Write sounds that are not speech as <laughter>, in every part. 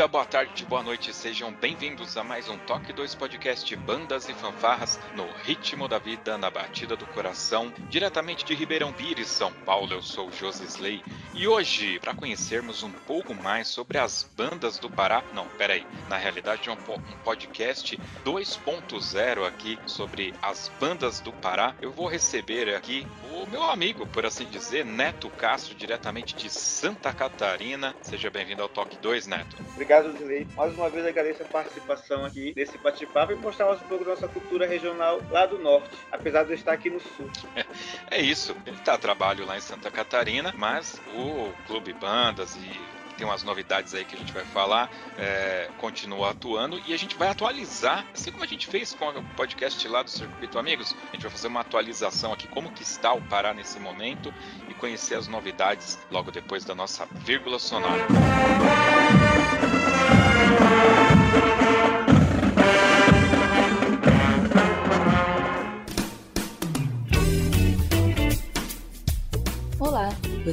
Dia, boa tarde, boa noite, sejam bem-vindos a mais um Toque 2 Podcast Bandas e Fanfarras no ritmo da vida, na batida do coração, diretamente de Ribeirão Pires, São Paulo. Eu sou José Slay e hoje, para conhecermos um pouco mais sobre as bandas do Pará, não, peraí, na realidade é um, um podcast 2.0 aqui sobre as bandas do Pará, eu vou receber aqui o meu amigo, por assim dizer, Neto Castro, diretamente de Santa Catarina. Seja bem-vindo ao Toque 2, Neto. Obrigado, Zilei. Mais uma vez agradeço a participação aqui nesse bate-papo e mostrar um pouco da nossa cultura regional lá do norte, apesar de eu estar aqui no sul. <laughs> É isso. Ele está a trabalho lá em Santa Catarina, mas o Clube Bandas e tem umas novidades aí que a gente vai falar, é, continua atuando e a gente vai atualizar, assim como a gente fez com o podcast lá do Circuito Amigos, a gente vai fazer uma atualização aqui, como que está o Pará nesse momento e conhecer as novidades logo depois da nossa vírgula sonora. Olá,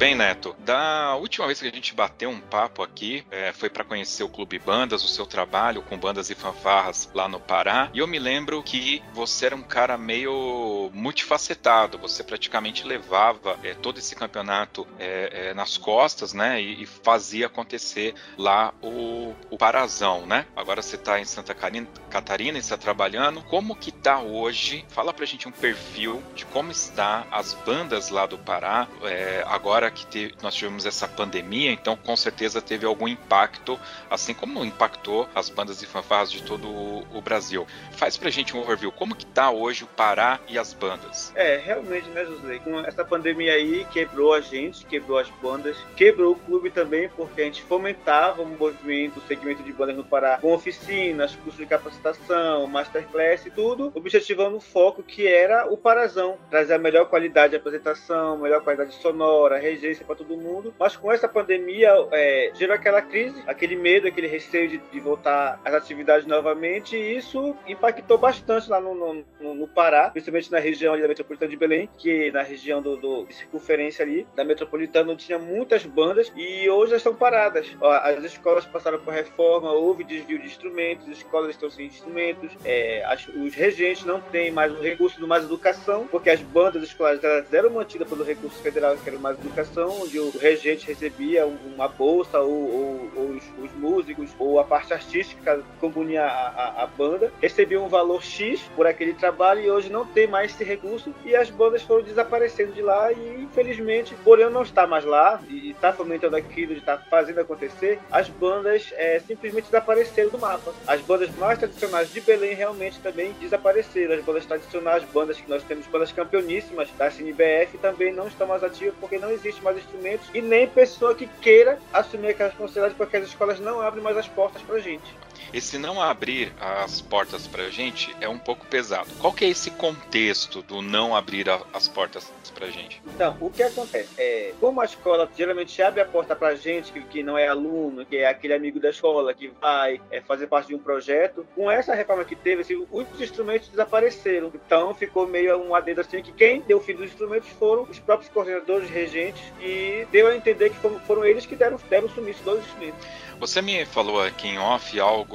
bem, Neto. Da última vez que a gente bateu um papo aqui, é, foi para conhecer o Clube Bandas, o seu trabalho com bandas e fanfarras lá no Pará. E eu me lembro que você era um cara meio multifacetado. Você praticamente levava é, todo esse campeonato é, é nas costas, né? E, e, fazia acontecer lá o, o Parazão, né? Agora você está em Santa Catarina e está trabalhando. Como que tá hoje? Fala pra gente um perfil de como está as bandas lá do Pará. É, que te, nós tivemos essa pandemia, então com certeza teve algum impacto, assim como impactou as bandas e fanfarras de todo o, o Brasil. Faz pra gente um overview, como que tá hoje o Pará e as bandas? É, realmente, né, José? Com essa pandemia aí, quebrou a gente, quebrou as bandas, quebrou o clube também, porque a gente fomentava o movimento, o segmento de bandas no Pará, com oficinas, cursos de capacitação, masterclass e tudo, objetivando o foco que era o Parazão, trazer a melhor qualidade de apresentação, melhor qualidade sonora, para todo mundo, mas com essa pandemia é, gerou aquela crise, aquele medo, aquele receio de, de, voltar às atividades novamente, e isso impactou bastante lá no, no, no Pará, principalmente na região da metropolitana de Belém, que na região do, do de circunferência ali da metropolitana tinha muitas bandas e hoje elas estão paradas. As escolas passaram por reforma, houve desvio de instrumentos, as escolas estão sem instrumentos, é, as, os regentes não têm mais o recurso do Mais Educação, porque as bandas escolares elas eram mantidas pelo recurso federal, que era o Mais Educação onde o regente recebia uma bolsa, ou, ou, ou os, os, músicos, ou a parte artística compunha a, a, a, banda, recebiam um valor X por aquele trabalho e hoje não tem mais esse recurso e as bandas foram desaparecendo de lá e infelizmente, por eu não estar mais lá e estar tá fomentando aquilo, de estar tá fazendo acontecer, as bandas é, simplesmente desapareceram do mapa. As bandas mais tradicionais de Belém realmente também desapareceram. As bandas tradicionais, bandas que nós temos, bandas campeoníssimas da CNBF também não estão mais ativas porque não existe existe mais instrumentos e nem pessoa que queira assumir aquela responsabilidade porque as escolas não abrem mais as portas pra gente. Esse não abrir as portas para a gente é um pouco pesado. Qual que é esse contexto do não abrir a, as portas para a gente? Então, o que acontece é, como a escola geralmente abre a porta para a gente que, que não é aluno, que é aquele amigo da escola que vai é, fazer parte de um projeto, com essa reforma que teve, assim, os instrumentos desapareceram. Então, ficou meio um adendo assim que quem deu fim dos instrumentos foram os próprios coordenadores regentes e deu a entender que foram, foram eles que deram, deram sumiço dos instrumentos. Você me falou aqui em off algo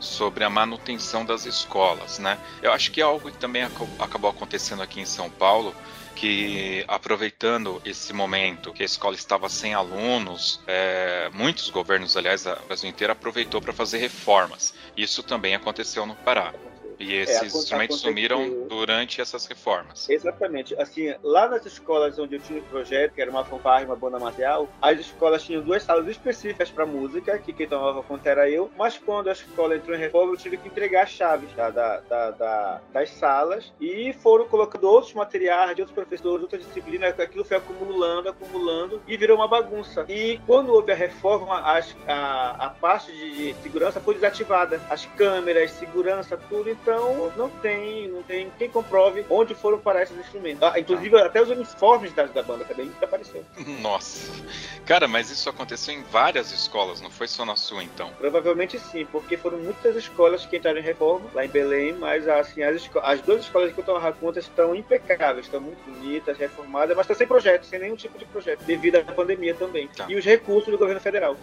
sobre a manutenção das escolas, né? Eu acho que é algo que também acabou acontecendo aqui em São Paulo, que aproveitando esse momento que a escola estava sem alunos, é, muitos governos, aliás, a Brasil inteiro aproveitou para fazer reformas. Isso também aconteceu no Pará. E é, esses é, instrumentos sumiram durante essas reformas. Exatamente. Assim, lá nas escolas onde eu tinha o projeto, que era uma fanfarra e uma banda marcial, as escolas tinham duas salas específicas para música, que quem tomava conta era eu, mas quando a escola entrou em reforma, eu tive que entregar as chaves tá, da, da, da, das salas e foram colocando outros materiais de outros professores, outras disciplinas, aquilo foi acumulando, acumulando e virou uma bagunça. E quando houve a reforma, as, a, a parte de, de segurança foi desativada. As câmeras, segurança, tudo. Então, então não tem, não tem quem comprove onde foram parar esses instrumentos. Ah, inclusive ah. até os uniformes da, da banda também desapareceram. Nossa. Cara, mas isso aconteceu em várias escolas, não foi só na sua então? Provavelmente sim, porque foram muitas escolas que entraram em reforma lá em Belém, mas assim, as, as duas escolas que eu tomava conta estão impecáveis, estão muito bonitas, reformadas, mas estão sem projeto, sem nenhum tipo de projeto, devido à pandemia também. Tá. E os recursos do governo federal.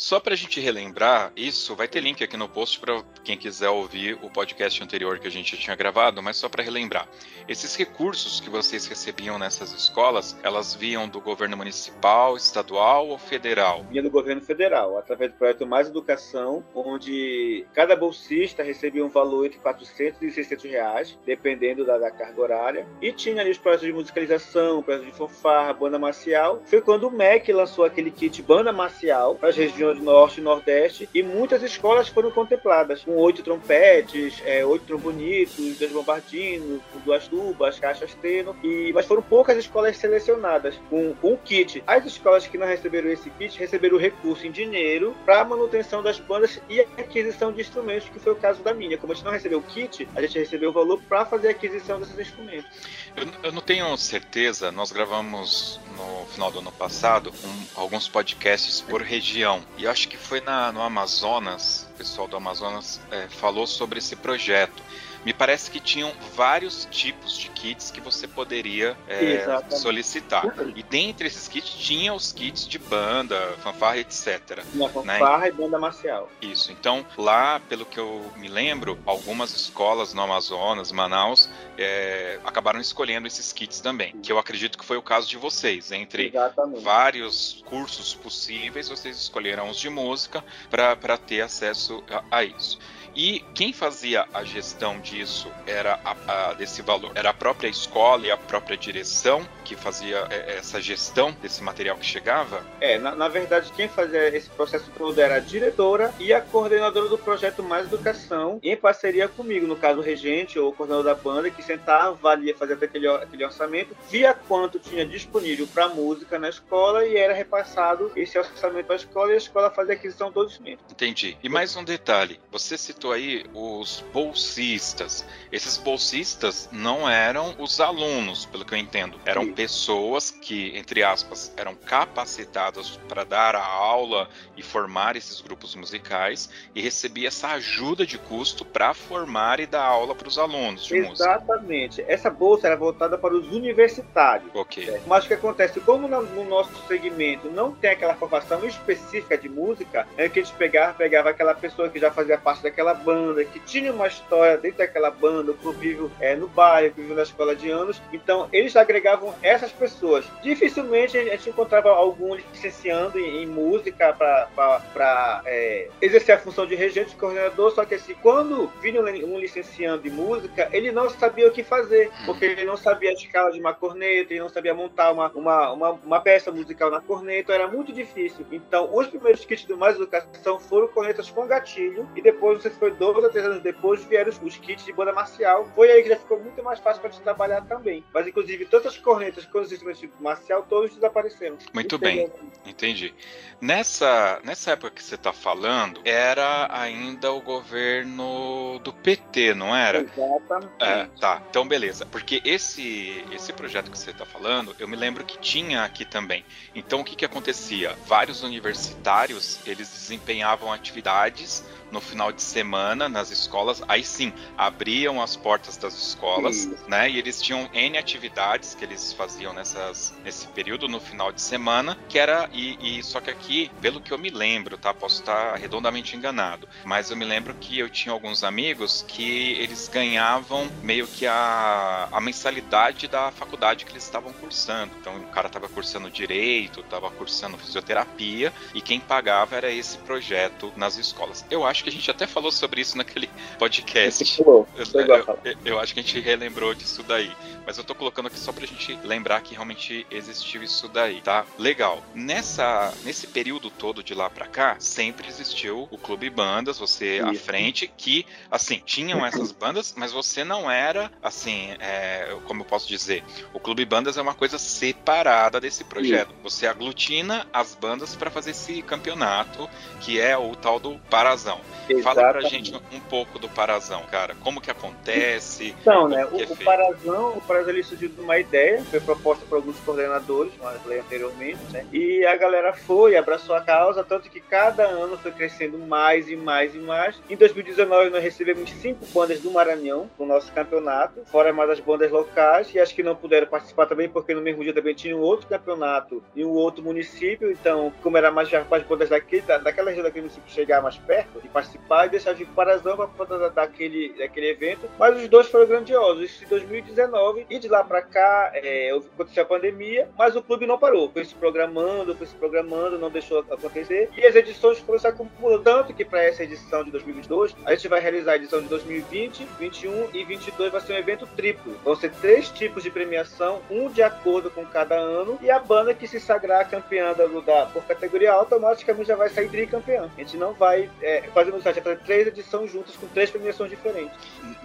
Só para a gente relembrar, isso vai ter link aqui no post para quem quiser ouvir o podcast anterior que a gente tinha gravado, mas só para relembrar. Esses recursos que vocês recebiam nessas escolas, elas vinham do governo municipal, estadual ou federal? Vinha do governo federal, através do projeto Mais Educação, onde cada bolsista recebia um valor entre 400 e 600 reais, dependendo da, da carga horária. E tinha ali os projetos de musicalização, projetos de fanfarra, banda marcial. Foi quando o MEC lançou aquele kit banda marcial para as regiões regiões norte e nordeste, e muitas escolas foram contempladas, com oito trompetes, é, oito trombonitos, dois bombardinos, duas tubas, caixas teno, e, mas foram poucas escolas selecionadas com, com o kit. As escolas que não receberam esse kit receberam recurso em dinheiro para manutenção das bandas e aquisição de instrumentos, que foi o caso da minha. Como a gente não recebeu o kit, a gente recebeu o valor para fazer a aquisição desses instrumentos. Eu, eu, não tenho certeza, nós gravamos no final do ano passado um, alguns podcasts por região. E acho que foi na, no Amazonas, o pessoal do Amazonas é, falou sobre esse projeto me parece que tinham vários tipos de kits que você poderia é, solicitar. E dentre esses kits tinha os kits de banda, fanfarra, etc. Tinha né? fanfarra né? e banda marcial. Isso. Então, lá, pelo que eu me lembro, algumas escolas no Amazonas, Manaus, é, acabaram escolhendo esses kits também. Que eu acredito que foi o caso de vocês. Entre Exatamente. vários cursos possíveis, vocês escolheram os de música para ter acesso a, a isso. E quem fazia a gestão disso era a, a, desse valor? Era a própria escola e a própria direção que fazia é, essa gestão desse material que chegava? É, na, na, verdade, quem fazia esse processo todo era a diretora e a coordenadora do projeto Mais Educação, em parceria comigo, no caso o regente ou o coordenador da banda, que sentava, valia, fazia aquele, aquele orçamento, via quanto tinha disponível para música na escola e era repassado esse orçamento à escola e a escola fazia a aquisição do instrumento. Entendi. E mais um detalhe: você citou citou aí os bolsistas. Esses bolsistas não eram os alunos, pelo que eu entendo. Eram Sim. Pessoas que, entre aspas, eram capacitadas para dar a aula e formar esses grupos musicais e recebia essa ajuda de custo para formar e dar aula para os alunos de Exatamente. música. Exatamente. Essa bolsa era voltada para os universitários. Ok. Mas o que acontece? Como no nosso segmento não tem aquela formação específica de música, é que a gente pegava, pegava aquela pessoa que já fazia parte daquela daquela banda, que tinha uma história dentro daquela banda, o convívio é, no bairro, convívio na escola de anos. Então, eles agregavam essas pessoas. Dificilmente a gente encontrava algum licenciando em, em música para é, exercer a função de regente, de coordenador, só que assim, quando vinha um licenciando em música, ele não sabia o que fazer, porque ele não sabia a escala de uma corneta, ele não sabia montar uma, uma, uma, uma peça musical na corneta, era muito difícil. Então, os primeiros kits do Mais Educação foram cornetas com gatilho, e depois você foi dois ou três anos depois, vieram os, os kits de banda marcial. Foi aí que já ficou muito mais fácil para te trabalhar também. Mas, inclusive, tantas cornetas com os instrumentos tipo marcial, todos desapareceram. Muito bem, entendi. Nessa, nessa época que você está falando, era ainda o governo do PT, não era? Exatamente. É, tá, então beleza. Porque esse, esse projeto que você está falando, eu me lembro que tinha aqui também. Então o que, que acontecia? Vários universitários, eles desempenhavam atividades no final de semana nas escolas, aí sim, abriam as portas das escolas, né? E eles tinham N atividades que eles faziam nessas, nesse período no final de semana, que era e, e só que aqui, pelo que eu me lembro, tá? Posso estar redondamente enganado, mas eu me lembro que eu tinha alguns amigos que eles ganhavam meio que a, a mensalidade da faculdade que eles estavam cursando. Então o cara estava cursando direito, estava cursando fisioterapia e quem pagava era esse projeto nas escolas. Eu acho acho que a gente até falou sobre isso naquele <laughs> podcast. Eu, eu, eu, acho que a gente relembrou disso daí. Mas eu tô colocando aqui só pra gente lembrar que realmente existiu isso daí, tá? Legal. Nessa, nesse período todo de lá pra cá, sempre existiu o Clube Bandas, você à frente, que, assim, tinham essas bandas, mas você não era, assim, é, como eu posso dizer, o Clube Bandas é uma coisa separada desse projeto. Você aglutina as bandas para fazer esse campeonato, que é o tal do Parazão. Exatamente. Fala pra gente um pouco do Parazão, cara. Como que acontece? Então, né, o, é o Parazão, o Parazão ele surgiu de uma ideia, foi proposta por alguns coordenadores, como eu falei anteriormente, né? E a galera foi, abraçou a causa, tanto que cada ano foi crescendo mais e mais e mais. Em 2019 nós recebemos cinco bandas do Maranhão no nosso campeonato, fora mais as bandas locais, e acho que não puderam participar também, porque no mesmo dia também tinha um outro campeonato em um outro município, então, como era mais para as bandas daqui, da, daquela região daquele município chegar mais perto, e participar e deixar de Parazão para daquele, daquele evento. Mas os dois foram grandiosos. Isso em 2019 e de lá para cá é, aconteceu a pandemia, mas o clube não parou. Foi se programando, foi se programando, não deixou acontecer. E as edições foram se acumulando. Tanto que para essa edição de 2022, a gente vai realizar a edição de 2020, 21 e 22 vai ser um evento triplo. Vão ser três tipos de premiação, um de acordo com cada ano. E a banda que se sagrar campeã da, da, por categoria automaticamente já vai sair tricampeã. A gente não vai é, fazer no site, é fazer três edições juntas com três premiações diferentes.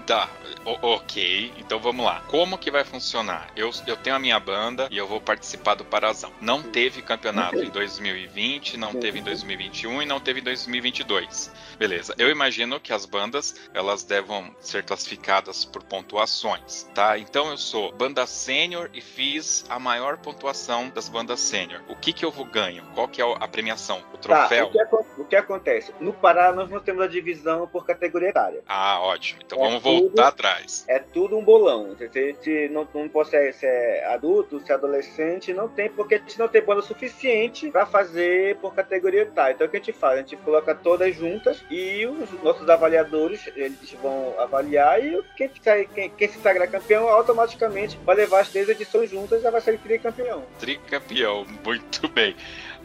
Tá, o ok. Então vamos lá. Como que vai funcionar? Eu, eu tenho a minha banda e eu vou participar do Parazão. Não teve campeonato em 2020, não teve em 2021 e não teve em 2022. Beleza. Eu imagino que as bandas elas devam ser classificadas por pontuações, tá? Então eu sou banda sênior e fiz a maior pontuação das bandas sênior. O que que eu vou ganho? Qual que é a premiação? O troféu? Tá, o, que, o que acontece? No Pará nós não temos a divisão por categoria etária. Ah, ótimo. Então é vamos tudo, voltar atrás. É tudo um bolão. Se, se não, não ser, se é adulto, se é adolescente, não tem, porque a gente não tem banda suficiente para fazer por categoria etária. Então o que a gente faz? A gente coloca todas juntas e os nossos avaliadores eles vão avaliar e quem, quem, quem se sagrar campeão automaticamente vai levar as três edições juntas e já vai ser tricampeão. Tricampeão, muito bem.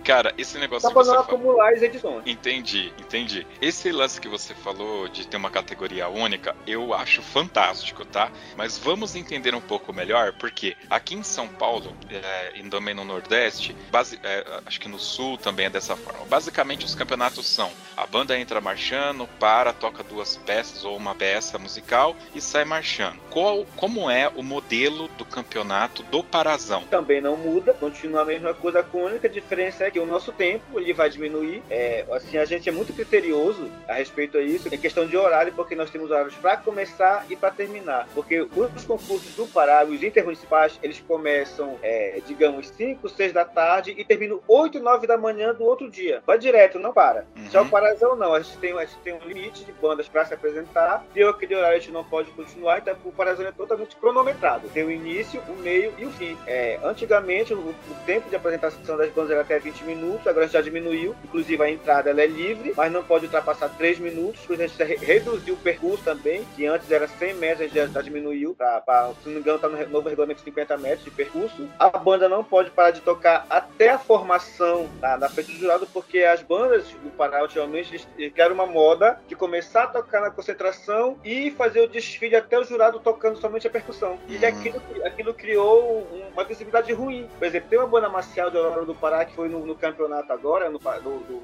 Cara, esse negócio Só pra não acumular as edições. Entendi, entendi. Esse lance que você falou de ter uma categoria única, eu acho fantástico, tá? Mas vamos entender um pouco melhor, porque aqui em São Paulo, é, e também no Nordeste, base, é, acho que no Sul também é dessa forma. Basicamente, os campeonatos são: a banda entra marchando, para, toca duas peças ou uma peça musical e sai marchando. Qual, como é o modelo do campeonato do Parazão? Também não muda, continua a mesma coisa. A única diferença é que o nosso tempo ele vai diminuir. É, assim, a gente é muito criterioso a respeito a isso, em questão de horário, porque nós temos horários para começar e para terminar. Porque os concursos do Pará, os intermunicipais, eles começam, é, digamos, 5, 6 da tarde e terminam 8, 9 da manhã do outro dia. Vai direto, não para. Uhum. Já o Parazão não, a gente tem, a gente tem um limite de bandas para se apresentar, deu aquele horário a gente não pode continuar, então o Parazão é totalmente cronometrado. Tem o início, o meio e o fim. É, antigamente, o, o tempo de apresentação das bandas era até 20 minutos, agora já diminuiu. Inclusive a entrada ela é livre, mas não pode ultrapassar 3 minutos. Por exemplo, a gente reduziu o percurso também, que antes era 100 metros, gente já diminuiu para, se não me engano, está no novo regulamento 50 metros de percurso. A banda não pode parar de tocar até a formação na, na frente do jurado, porque as bandas do Pará, ultimamente, eles criaram uma moda de começar a tocar na concentração e fazer o desfile até o jurado tocando somente a percussão. E uhum. aquilo, aquilo criou uma visibilidade ruim. Por exemplo, tem uma banda marcial de Aurora do Pará que foi no no campeonato agora, no,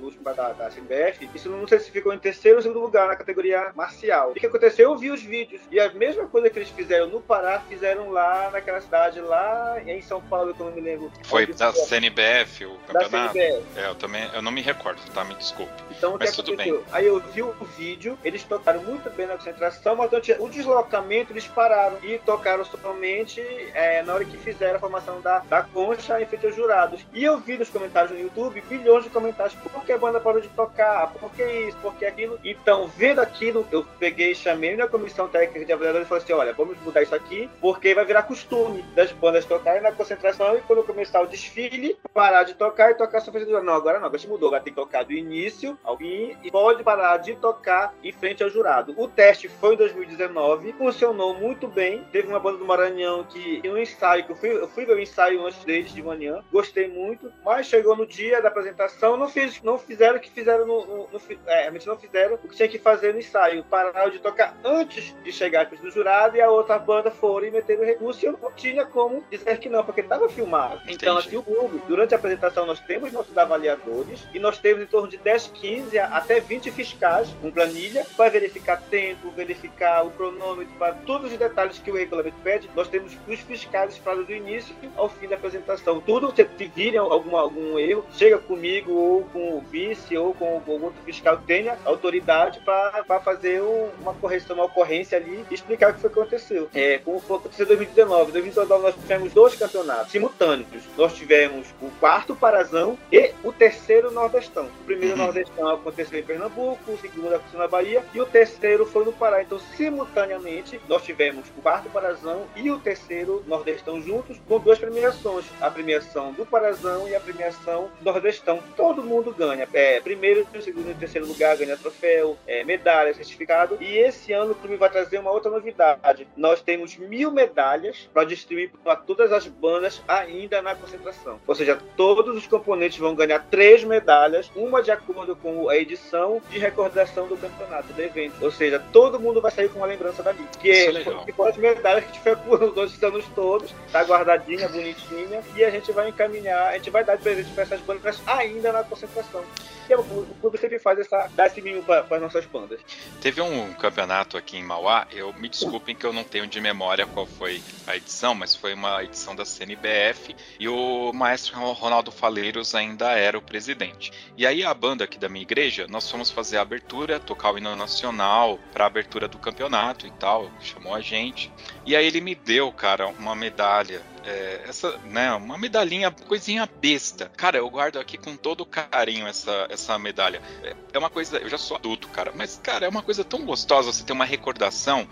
último da, da CBF, isso não sei se ficou em terceiro ou segundo lugar na categoria marcial. O que aconteceu? Eu vi os vídeos. E a mesma coisa que eles fizeram no Pará, fizeram lá naquela cidade, lá em São Paulo, que eu não me lembro. Foi da foi. CNBF o campeonato? Da CNBF. É, eu também, eu não me recordo, tá? Me desculpe. Então, o que aconteceu? Bem. Aí eu vi o vídeo, eles tocaram muito bem na concentração, mas o deslocamento eles pararam e tocaram somente é, na hora que fizeram a formação da, da concha em frente aos jurados. E eu vi nos comentários no YouTube bilhões de comentários: por que a banda parou de tocar? Por que isso? Por que aquilo? Então, vendo aquilo, eu peguei chamei na comissão técnica de avaliadores e falei assim: olha, vamos mudar isso aqui, porque vai virar costume das bandas tocarem na concentração e quando começar o desfile, parar de tocar e tocar só frente do Não, agora não, agora mudou, agora tem que tocar do início ao fim e pode parar de tocar em frente ao jurado. O teste foi em 2019, funcionou muito bem. Teve uma banda do Maranhão que, no ensaio, que eu fui, eu fui ver o ensaio antes deles de manhã, gostei muito, mas chegou no dia da apresentação, não, fiz, não fizeram o que fizeram no. no, no é, realmente não fizeram o que tinha que fazer no ensaio. Pararam de tocar antes de chegar no jurado e a outra banda foram e meteram o recurso e eu não tinha como dizer que não, porque estava filmado. Entendi. Então, assim, o Google, durante a apresentação, nós temos nossos avaliadores e nós temos em torno de 10, 15 até 20 fiscais com planilha para verificar tempo, verificar o cronômetro, para todos os detalhes que o regulamento pede. Nós temos os fiscais para do início ao fim da apresentação. Tudo que virem algum, algum erro, chega comigo ou com o vice ou com algum outro fiscal tenha autoridade para fazer um, uma correção, uma ocorrência ali e explicar o que foi que aconteceu. É, como foi acontecer em 2019. Em 2019 nós tivemos dois campeonatos simultâneos. Nós tivemos o quarto Parazão e o terceiro Nordestão. O primeiro uhum. Nordestão aconteceu em Pernambuco, o segundo aconteceu na Bahia e o terceiro foi no Pará. Então, simultaneamente, nós tivemos o quarto Parazão e o terceiro Nordestão juntos, com duas premiações: a premiação do Parazão e a premiação Nordestão. Todo mundo ganha. É, primeiro, segundo e terceiro lugar ganha troféu, é, medalha, certificado. E esse ano o clube vai trazer uma outra novidade. Nós temos mil medalhas para distribuir para todas as bandas ainda na concentração. Ou seja, todos os componentes vão ganhar três medalhas, uma de acordo com a edição de recordação do campeonato, do evento. Ou seja, todo mundo vai sair com uma lembrança dali. Que é, é que foram as medalhas que a gente foi por <laughs> os anos todos, tá guardadinha, bonitinha, e a gente vai encaminhar, a gente vai dar de presente para essas bandas ainda na concentração. E é o, clube sempre faz essa, dar esse mimo para as nossas bandas. Teve um campeonato aqui em Mauá, eu me desculpem que eu não tenho de memória qual foi a edição, mas foi uma edição da CNBF e o maestro Ronaldo Faleiros ainda era o presidente. E aí a banda aqui da minha igreja, nós fomos fazer a abertura, tocar o hino nacional para a abertura do campeonato e tal, chamou a gente. E aí ele me deu, cara, uma medalha é, essa, né, uma medalhinha, coisinha besta. Cara, eu guardo aqui com todo carinho essa, essa medalha. É, uma coisa, eu já sou adulto, cara, mas, cara, é uma coisa tão gostosa você ter uma recordação.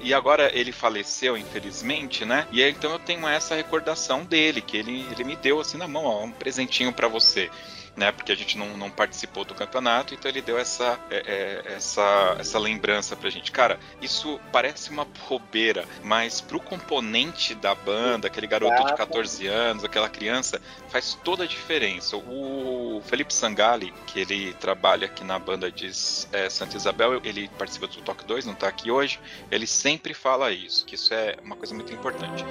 E agora ele faleceu, infelizmente, né? E aí, então eu tenho essa recordação dele, que ele, ele me deu assim na mão, ó, um presentinho para você né? Porque a gente não, não participou do campeonato, então ele deu essa, é, é, essa, essa lembrança pra gente. Cara, isso parece uma bobeira, mas pro componente da banda, aquele garoto de 14 anos, aquela criança, faz toda a diferença. O Felipe Sangali, que ele trabalha aqui na banda de é, Santa Isabel, ele participa do Toque 2, não tá aqui hoje, ele sempre fala isso, que isso é uma coisa muito importante.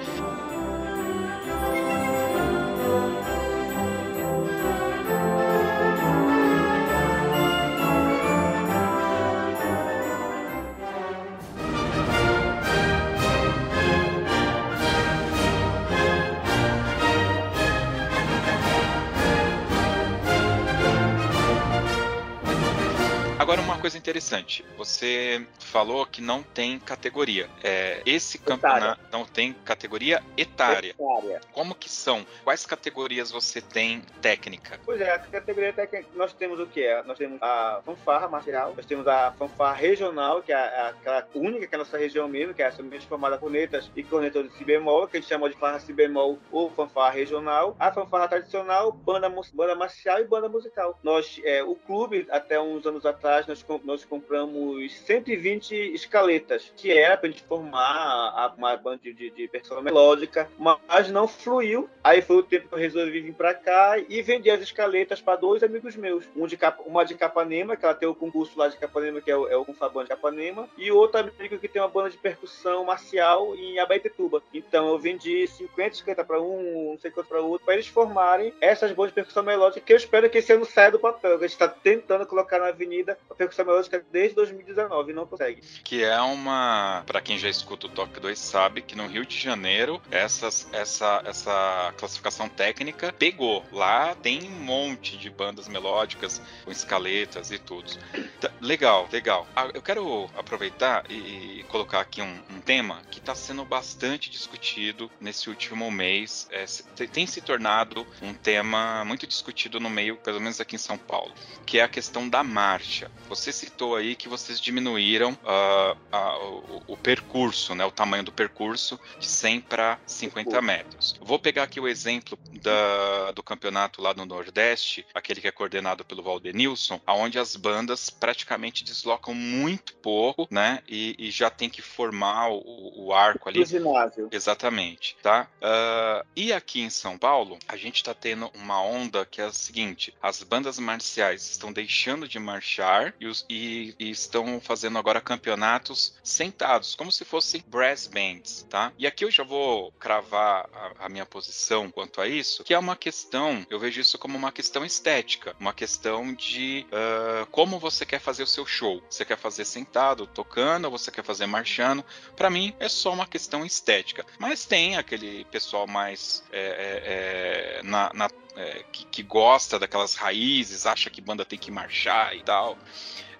Coisa interessante. Você falou que não tem categoria. É, esse campeonato não tem categoria etária. etária. Como que são? Quais categorias você tem técnica? Pois é, a categoria técnica, nós temos o que é? Nós temos a fanfarra marcial, nós temos a fanfarra regional, que é aquela única que é a nossa região mesmo, que é somente formada por cornetas e cornetas de si bemol, que a gente chama de fanfarra si bemol ou fanfarra regional. A fanfarra tradicional, banda, banda marcial e banda musical. Nós, é, o clube, até uns anos atrás, nós, nós compramos 120 20 escaletas, que era pra gente formar uma banda de, de, percussão melódica, mas não fluiu. Aí foi o tempo que eu resolvi vir pra cá e vendi as escaletas para dois amigos meus. Um de uma de Capanema, que ela tem o concurso lá de Capanema, que é o, é o Confaband de Capanema, e outro amigo que tem uma banda de percussão marcial em Abaetetuba. Então eu vendi 50 escaletas para um, não sei quanto para outro, para eles formarem essas bandas de percussão melódica, que eu espero que esse ano saia do papel. A gente está tentando colocar na avenida a percussão melódica desde 2019 e não consegue. Que é uma, para quem já escuta o Toque 2 sabe que no Rio de Janeiro essas, essa, essa classificação técnica pegou. Lá tem um monte de bandas melódicas com escaletas e tudo. Tá, legal, legal. Ah, eu quero aproveitar e, colocar aqui um, um tema que está sendo bastante discutido nesse último mês. É, tem se tornado um tema muito discutido no meio, pelo menos aqui em São Paulo, que é a questão da marcha. Você citou aí que vocês diminuíram uh, o, o, percurso, né, o tamanho do percurso de 100 para 50 metros. Vou pegar aqui o exemplo da, do campeonato lá no Nordeste, aquele que é coordenado pelo Valdenilson, aonde as bandas praticamente deslocam muito pouco, né, e, e já tem que formar o, o arco ali. ginásio. Exatamente, tá? Uh, e aqui em São Paulo, a gente está tendo uma onda que é a seguinte: as bandas marciais estão deixando de marchar e, os, e, e estão fazendo agora campeonatos sentados, como se fossem brass bands, tá? E aqui eu já vou cravar a, a minha posição quanto a isso, que é uma questão, eu vejo isso como uma questão estética, uma questão de uh, como você quer fazer o seu show. Você quer fazer sentado, tocando, ou você quer fazer marchando? Para mim é só uma questão estética. Mas tem aquele pessoal mais é, é, é, na, na é, que, que, gosta daquelas raízes, acha que banda tem que marchar e tal.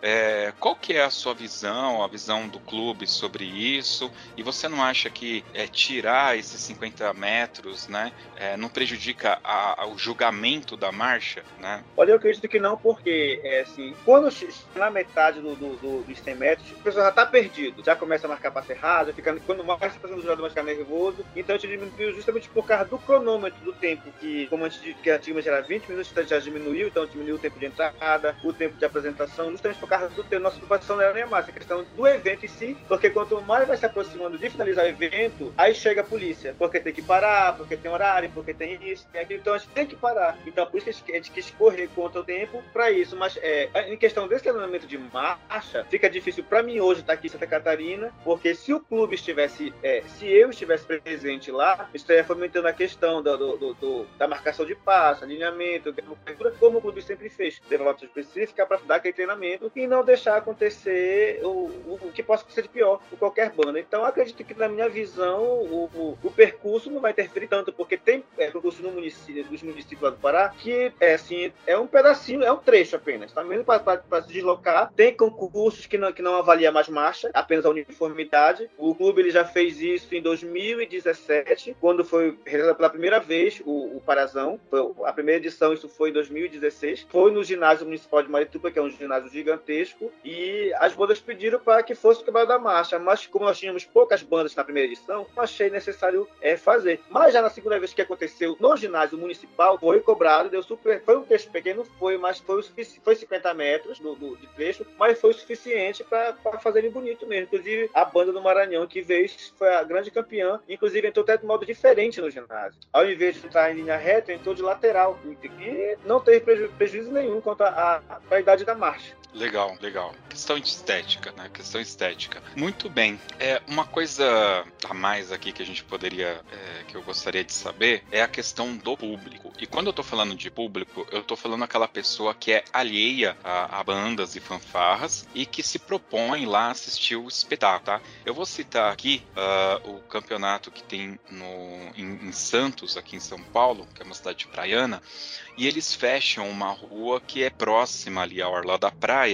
É, qual que é a sua visão, a visão do clube sobre isso? E você não acha que é, tirar esses 50 metros, né, é, não prejudica a, a, o julgamento da marcha, né? Olha, eu acredito que não, porque é, assim, quando na metade do, do, do, dos 100 metros, o pessoal já está perdido, já começa a marcar passo errado, fica, quando mais está fazendo o jogador ficar nervoso, então a gente diminuiu justamente por causa do cronômetro do tempo, que como a gente que antigamente era 20 minutos, já diminuiu, então diminuiu o tempo de entrada, o tempo de apresentação, justamente por causa do tempo. Nossa preocupação não era nem a massa, a questão do evento em si, porque quanto mais vai se aproximando de finalizar o evento, aí chega a polícia, porque tem que parar, porque tem horário, porque tem isso, tem aquilo, então a gente tem que parar. Então por isso que a gente quis correr contra o tempo para isso, mas é, em questão desse treinamento de marcha, fica difícil para mim hoje estar aqui em Santa Catarina, porque se o clube estivesse, é, se eu estivesse presente lá, estaria fomentando a questão do, do, do, da marcação de passo, alinhamento, como o clube sempre fez, levar uma específica para dar aquele treinamento e não deixar acontecer o, o, que possa acontecer de pior com qualquer banda. Então, acredito que, na minha visão, o, o percurso não vai interferir tanto, porque tem é, percurso no município, dos municípios lá do Pará, que é assim, é um pedacinho, é um trecho apenas, tá? Mesmo para se deslocar, tem concursos que não, que não avalia mais marcha, apenas a uniformidade. O clube ele já fez isso em 2017, quando foi realizado pela primeira vez o, o Parazão. A primeira edição, isso foi em 2016. Foi no ginásio municipal de Marituba, que é um ginásio gigantesco, e as bandas pediram para que fosse o quebrado da marcha, mas como nós tínhamos poucas bandas na primeira edição, achei necessário é, fazer. Mas já na segunda vez que aconteceu no ginásio municipal, foi cobrado, deu super. Foi um trecho pequeno, foi, mas foi, o foi 50 metros do, do, de trecho, mas foi o suficiente para fazerem bonito mesmo. Inclusive, a banda do Maranhão, que veio, foi a grande campeã, inclusive entrou até de modo diferente no ginásio. Ao invés de entrar em linha reta, entrou de lateral. E não teve preju prejuízo nenhum quanto à qualidade da marcha. Legal, legal. Questão estética, né? Questão estética. Muito bem. É uma coisa a mais aqui que a gente poderia, é, que eu gostaria de saber, é a questão do público. E quando eu tô falando de público, eu tô falando aquela pessoa que é alheia a, a bandas e fanfarras e que se propõe lá assistir o espetáculo, tá? Eu vou citar aqui uh, o campeonato que tem no, em, em Santos, aqui em São Paulo, que é uma cidade praiana, e eles fecham uma rua que é próxima ali à Orla da Praia.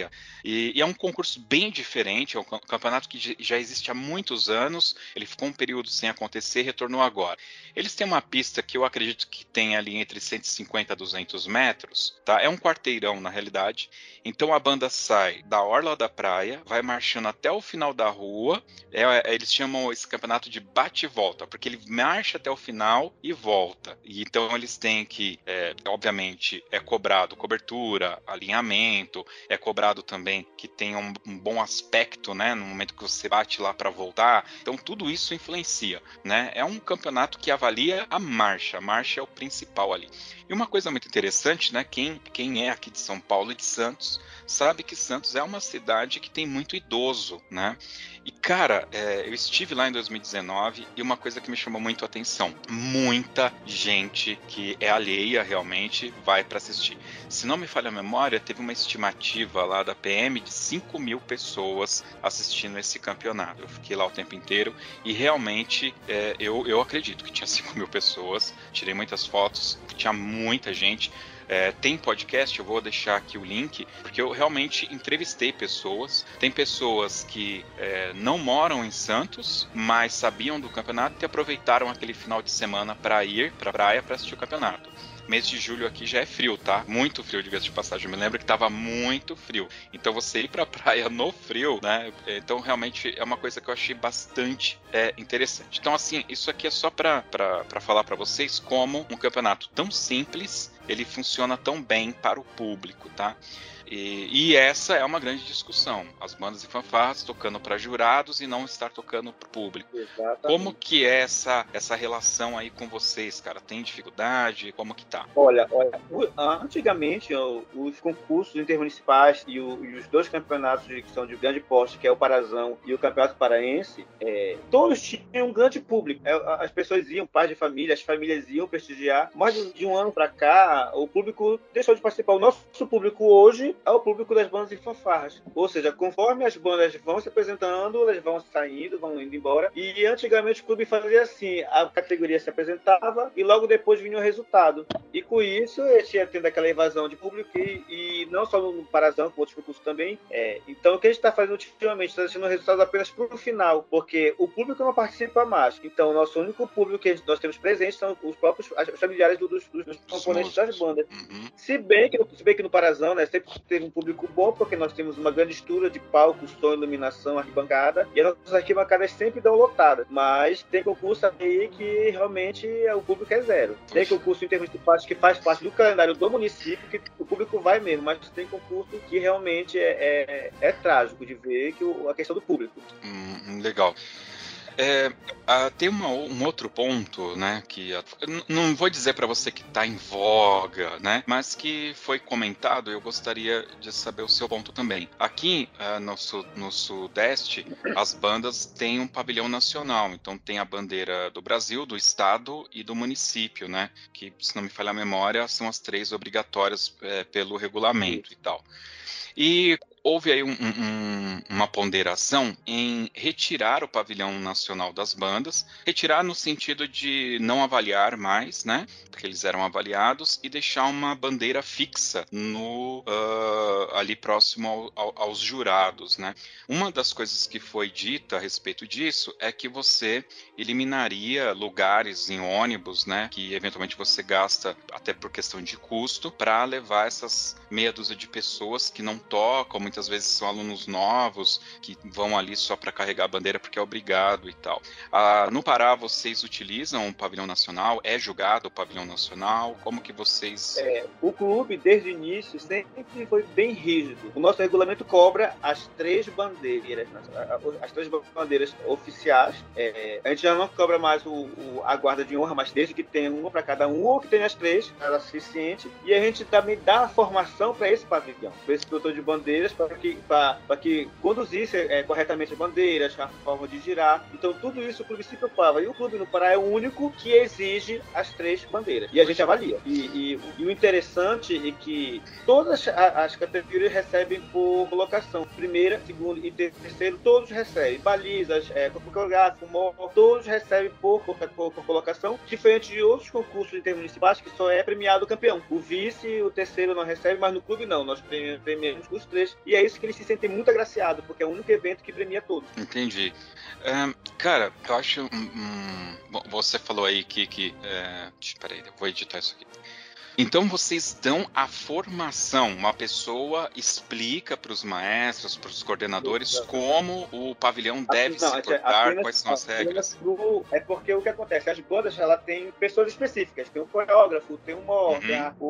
E, e, é um concurso bem diferente, é um campeonato que já existe há muitos anos, ele ficou um período sem acontecer e retornou agora. Eles têm uma pista que eu acredito que tem ali entre 150 a 200 metros, tá? É um quarteirão na realidade. Então a banda sai da orla da praia, vai marchando até o final da rua. É, é eles chamam esse campeonato de bate-volta, porque ele marcha até o final e volta. E então eles têm que, é, obviamente, é cobrado cobertura, alinhamento, é cobrado também que tenha um, um bom aspecto, né, no momento que você bate lá para voltar. Então tudo isso influencia, né? É um campeonato que avalia a marcha, a marcha é o principal ali. E uma coisa muito interessante, né, quem, quem é aqui de São Paulo e de Santos sabe que Santos é uma cidade que tem muito idoso, né? E cara, é, eu estive lá em 2019 e uma coisa que me chamou muito a atenção: muita gente que é alheia realmente vai para assistir. Se não me falha a memória, teve uma estimativa lá da PM de 5 mil pessoas assistindo esse campeonato. Eu fiquei lá o tempo inteiro e realmente é, eu, eu acredito que tinha <laughs> 5 mil pessoas. Tirei muitas fotos, tinha muita gente. É, tem podcast, eu vou deixar aqui o link, porque eu realmente entrevistei pessoas. Tem pessoas que é, não moram em Santos, mas sabiam do campeonato e aproveitaram aquele final de semana para ir para a praia para assistir o campeonato mês de julho aqui já é frio, tá? Muito frio, diga-se de passagem. Eu me lembro que tava muito frio. Então você ir pra <laughs> praia no frio, né? Então realmente é uma coisa que eu achei bastante é, interessante. Então, assim, isso aqui é só para falar para vocês como um campeonato tão simples ele funciona tão bem para o público, tá? E, e, essa é uma grande discussão. As bandas e fanfarras tocando para jurados e não estar tocando para o público. Exatamente. Como que é essa, essa relação aí com vocês, cara? Tem dificuldade? Como que tá? Olha, olha antigamente os concursos intermunicipais e, o, e os dois campeonatos que são de grande porte, que é o Parazão e o Campeonato Paraense, é, todos tinham um grande público. É, as pessoas iam, pais de família, as famílias iam prestigiar. Mais de um ano para cá, o público deixou de participar. O nosso público hoje ao público das bandas e fanfarras. Ou seja, conforme as bandas vão se apresentando, elas vão saindo, vão indo embora. E antigamente o clube fazia assim: a categoria se apresentava e logo depois vinha o resultado. E com isso, tinha tendo aquela invasão de público e, e não só no Parazão, com outros concursos também. É, então, o que a gente está fazendo ultimamente está deixando o resultado apenas para o final, porque o público não participa mais. Então, o nosso único público que nós temos presente são os próprios os familiares dos, dos, dos componentes das bandas. Uhum. Se, bem que, se bem que no Parazão, né, sempre teve um público bom, porque nós temos uma grande estrutura de palco, som, iluminação, arquibancada, e as nossas arquibancadas sempre dão lotadas. Mas tem concurso aí que realmente o público é zero. Tem concurso intermunicipal que faz parte do calendário do município, que o público vai mesmo, mas tem concurso que realmente é, é, é trágico de ver que o, a questão do público. Hum, legal. É, tem uma, um outro ponto, né, que não vou dizer para você que está em voga, né, mas que foi comentado. Eu gostaria de saber o seu ponto também. Aqui uh, no, no Sudeste, as bandas têm um pavilhão nacional, então tem a bandeira do Brasil, do estado e do município, né, que se não me falha a memória são as três obrigatórias é, pelo regulamento e tal. E houve aí um, um, uma ponderação em retirar o pavilhão nacional das bandas, retirar no sentido de não avaliar mais, né? Porque eles eram avaliados e deixar uma bandeira fixa no uh, ali próximo ao, ao, aos jurados, né? Uma das coisas que foi dita a respeito disso é que você eliminaria lugares em ônibus, né? Que eventualmente você gasta até por questão de custo para levar essas meia dúzia de pessoas que não tocam muitas vezes são alunos novos que vão ali só para carregar a bandeira porque é obrigado e tal. Ah, no Pará, vocês utilizam o pavilhão nacional? É julgado o pavilhão nacional? Como que vocês. É, o clube, desde o início, sempre foi bem rígido. O nosso regulamento cobra as três bandeiras, as três bandeiras oficiais. É, a gente já não cobra mais o, o, a guarda de honra, mas desde que tenha uma para cada um, ou que tenha as três, era suficiente. E a gente também dá a formação para esse pavilhão, para esse doutor de bandeiras, para que, que conduzisse é, corretamente as bandeiras, a forma de girar. Então, tudo isso o clube se preocupava. E o clube no Pará é o único que exige as três bandeiras. E a gente avalia. E, e, e o interessante é que todas as categorias recebem por colocação. Primeira, segunda e terceiro, todos recebem. Balizas, é, corpográfico, todos recebem por, por, por, por, colocação, diferente de outros concursos intermunicipais que só é premiado o campeão. O vice, o terceiro não recebe, mas no clube não. Nós premiamos os três. E é isso que eles se sentem muito agraciados, porque é o único evento que premia todos. Entendi. Cara, eu acho. Um, você falou aí que. que é... Peraí, eu vou editar isso aqui. Então vocês dão a formação, uma pessoa explica para os maestros, para os coordenadores como o pavilhão deve não, se portar, quais são as regras. Do, é porque o que acontece, as bandas ela tem pessoas específicas, tem um coreógrafo, tem um mor, uhum. o,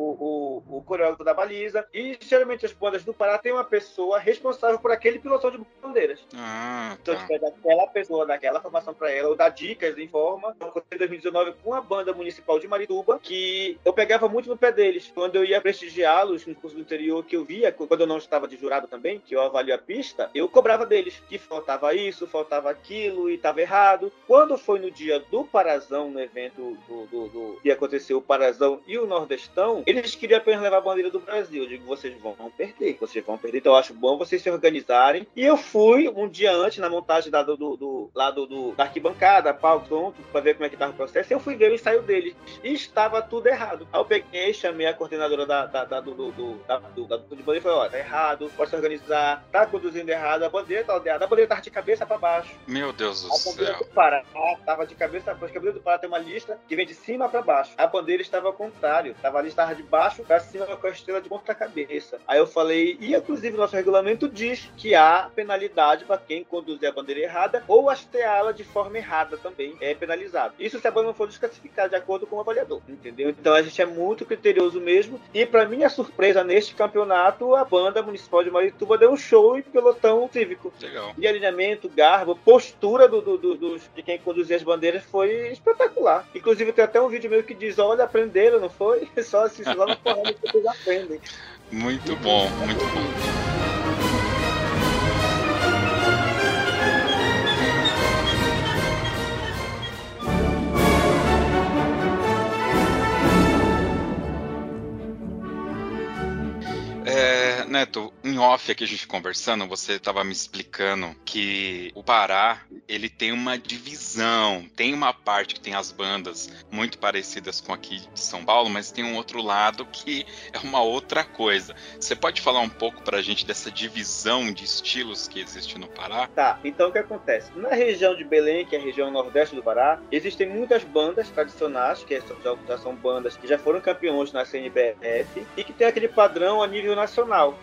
o, o, coreógrafo da baliza e geralmente as bandas do Pará tem uma pessoa responsável por aquele pilotão de bandeiras. Ah, então tá. pega aquela pessoa, daquela formação para ela, ou dá dicas, informa. Eu em 2019 com a banda municipal de Marituba que eu pegava muito no pé deles. Quando eu ia prestigiá-los no curso do interior, que eu via, quando eu não estava de jurado também, que eu avalio a pista, eu cobrava deles que faltava isso, faltava aquilo e estava errado. Quando foi no dia do Parazão, no evento do, do, do que aconteceu o Parazão e o Nordestão, eles queriam apenas levar a bandeira do Brasil. Eu digo, vocês vão perder, vocês vão perder, então eu acho bom vocês se organizarem. E eu fui um dia antes na montagem da, do, do, lá do, do, da arquibancada, palco, para ver como é que estava o processo. Eu fui ver o ensaio deles e estava tudo errado. Aí eu peguei, chamei a coordenadora da, da, da do, do, do, da, do, da, do bandeira e falei: ó, tá errado, pode se organizar, tá conduzindo errado, a bandeira tá aldeada, a bandeira tava de cabeça para baixo. Meu Deus do céu. A bandeira do Pará tava de cabeça para baixo. A bandeira do Pará tem uma lista que vem de cima para baixo. A bandeira estava ao contrário, tava a lista estava de baixo para cima com a estrela de ponta cabeça. Aí eu falei, e inclusive nosso regulamento diz que há penalidade para quem conduzir a bandeira errada ou hasteá-la de forma errada também é penalizado. Isso se a banda não for desclassificada de acordo com o avaliador, entendeu? Então a gente é muito criterioso mesmo. E para minha surpresa, neste campeonato, a banda municipal de Marituba deu um show em pelotão cívico. Legal. E alinhamento, garbo, postura do, do, do, de quem conduzia as bandeiras foi espetacular. Inclusive tem até um vídeo meu que diz: olha, aprenderam, não foi? <laughs> Só se lá no correndo que vocês <laughs> aprendem. Muito bom, muito bom. Neto, em off aqui a gente conversando, você estava me explicando que o Pará ele tem uma divisão, tem uma parte que tem as bandas muito parecidas com aqui de São Paulo, mas tem um outro lado que é uma outra coisa. Você pode falar um pouco para a gente dessa divisão de estilos que existe no Pará? Tá, então o que acontece? Na região de Belém, que é a região nordeste do Pará, existem muitas bandas tradicionais, que já são bandas que já foram campeões na CNBF e que tem aquele padrão a nível nível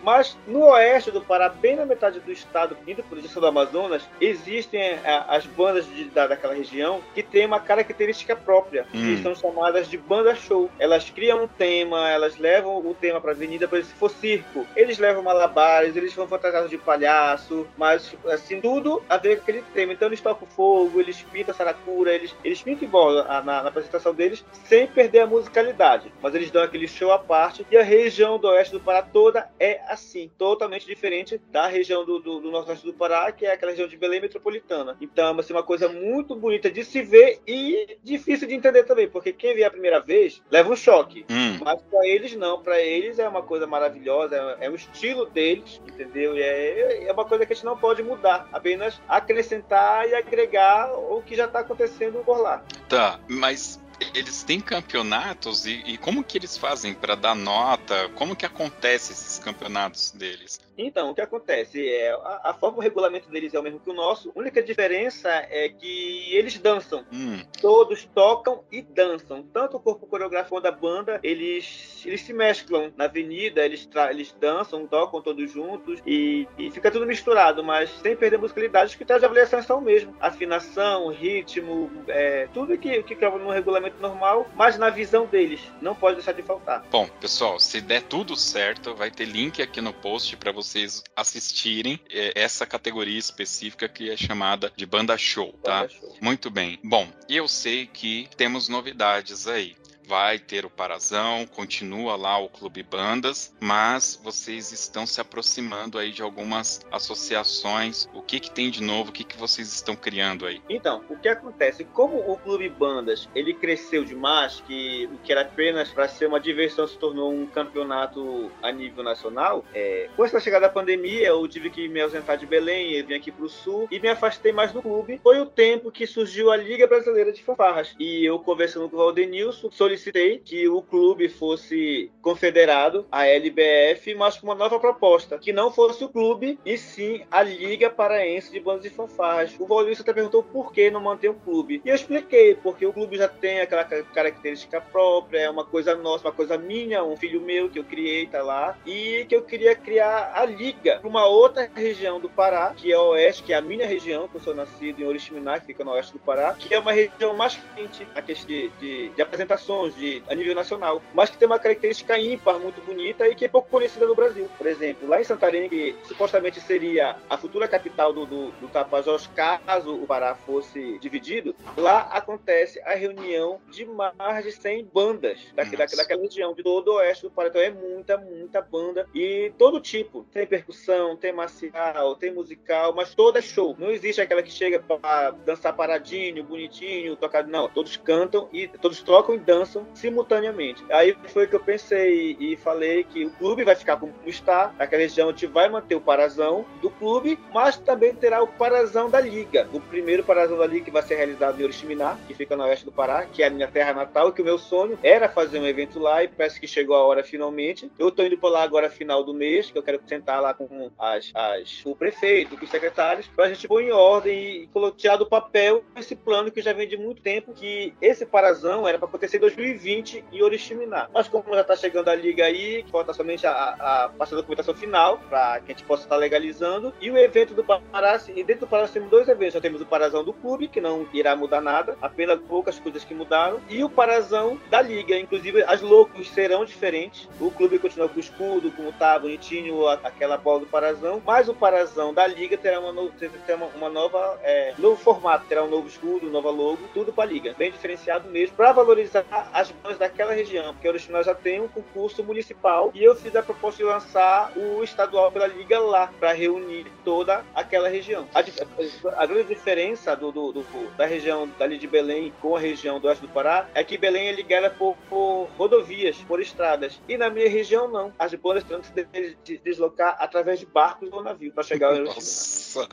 Mas no oeste do Pará, bem na metade do estado, indo por direção do Amazonas, existem é, as bandas de, da, daquela região que têm uma característica própria, hum. que são chamadas de banda show. Elas criam um tema, elas levam o tema para a avenida, por exemplo, se for circo, eles levam malabares, eles vão fantasiados de palhaço, mas assim, tudo a ver com aquele tema. Então eles tocam fogo, eles pintam saracura, eles, eles pintam bola na, na, apresentação deles sem perder a musicalidade. Mas eles dão aquele show à parte e a região do oeste do Pará toda é assim, totalmente diferente da região do, do, do nordeste do Pará, que é aquela região de Belém metropolitana. Então, é uma coisa muito bonita de se ver e difícil de entender também, porque quem vê a primeira vez leva um choque. Hum. Mas para eles não, para eles é uma coisa maravilhosa, é, é o estilo deles, entendeu? E é, é uma coisa que a gente não pode mudar, apenas acrescentar e agregar o que já está acontecendo por lá. Tá, mas eles têm campeonatos e, e como que eles fazem para dar nota? Como que acontece esses campeonatos deles? Então, o que acontece é a, a, forma, o regulamento deles é o mesmo que o nosso. A única diferença é que eles dançam. Hum. Todos tocam e dançam. Tanto o corpo coreográfico da banda, eles, eles se mesclam na avenida, eles, eles dançam, tocam todos juntos e, e fica tudo misturado, mas sem perder a musicalidade, que traz avaliações são o mesmo. Afinação, ritmo, é, tudo que, que no regulamento normal, mas na visão deles. Não pode deixar de faltar. Bom, pessoal, se der tudo certo, vai ter link aqui no post para você vocês assistirem é, essa categoria específica que é chamada de banda show, tá? Banda show. Muito bem. Bom, eu sei que temos novidades aí vai ter o Parazão, continua lá o Clube Bandas, mas vocês estão se aproximando aí de algumas associações. O que que tem de novo? O que que vocês estão criando aí? Então, o que acontece? Como o Clube Bandas ele cresceu demais, que o que era apenas para ser uma diversão se tornou um campeonato a nível nacional, é, com essa chegada da pandemia, eu tive que me ausentar de Belém, eu vim aqui para o Sul e me afastei mais do clube. Foi o tempo que surgiu a Liga Brasileira de Fanfarras. E eu conversando com o Valdenilson, solicitei que o clube fosse confederado à LBF, mas com uma nova proposta, que não fosse o clube, e sim a Liga Paraense de Bandas e Fanfarras. O Paulista até perguntou por que não manter o clube. E eu expliquei, porque o clube já tem aquela característica própria, é uma coisa nossa, uma coisa minha, um filho meu que eu criei, tá lá, e que eu queria criar a Liga para uma outra região do Pará, que é o Oeste, que é a minha região, que eu sou nascido em Oriximiná, que fica no Oeste do Pará, que é uma região mais quente a questão de, de, de apresentações de, a nível nacional, mas que tem uma característica ímpar muito bonita e que é pouco conhecida no Brasil. Por exemplo, lá em Santarém, que supostamente seria a futura capital do, do, do Tapajós, caso o Pará fosse dividido, lá acontece a reunião de mais de 100 bandas daquela, daquela região, de todo o oeste do Pará. Então é muita, muita banda e todo tipo. Tem percussão, tem marcial, tem musical, mas toda é show. Não existe aquela que chega para dançar paradinho, bonitinho, tocado. Não, todos cantam e todos tocam e dançam simultaneamente. Aí foi que eu pensei e falei que o clube vai ficar como está, aquela região a vai manter o parazão do clube, mas também terá o parazão da liga. O primeiro parazão da liga que vai ser realizado em Oriximiná, que fica no oeste do Pará, que é a minha terra natal, que o meu sonho era fazer um evento lá e parece que chegou a hora finalmente. Eu estou indo por lá agora final do mês, que eu quero sentar lá com as, as o prefeito, com os secretários, para a gente pôr em ordem e tirar do papel esse plano que já vem de muito tempo, que esse parazão era para acontecer em 2020 em Oriximiná. Mas como já está chegando a liga aí, falta somente a, a, parte da documentação final, para que a gente possa estar legalizando, e o evento do Pará, e dentro do Pará temos dois eventos, já temos o parazão do clube, que não irá mudar nada, apenas poucas coisas que mudaram, e o parazão da liga, inclusive as logos serão diferentes, o clube continua com o escudo, como tá bonitinho, aquela bola do parazão, mas o parazão da liga terá uma, no, terá uma, uma nova, é, novo formato, terá um novo escudo, novo logo, tudo para a liga, bem diferenciado mesmo, para valorizar as bandas daquela região, porque o Oriximiná já tem um concurso municipal e eu fiz a proposta de lançar o estadual pela liga lá, para reunir toda aquela região. A, a, a grande diferença do, do, do, da região dali de Belém com a região do oeste do Pará é que Belém é ligada por, por rodovias, por estradas, e na minha região não. As bandas têm que se deslocar através de barcos ou navio para chegar ao <laughs> Nossa!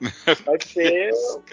<laughs> Vai ser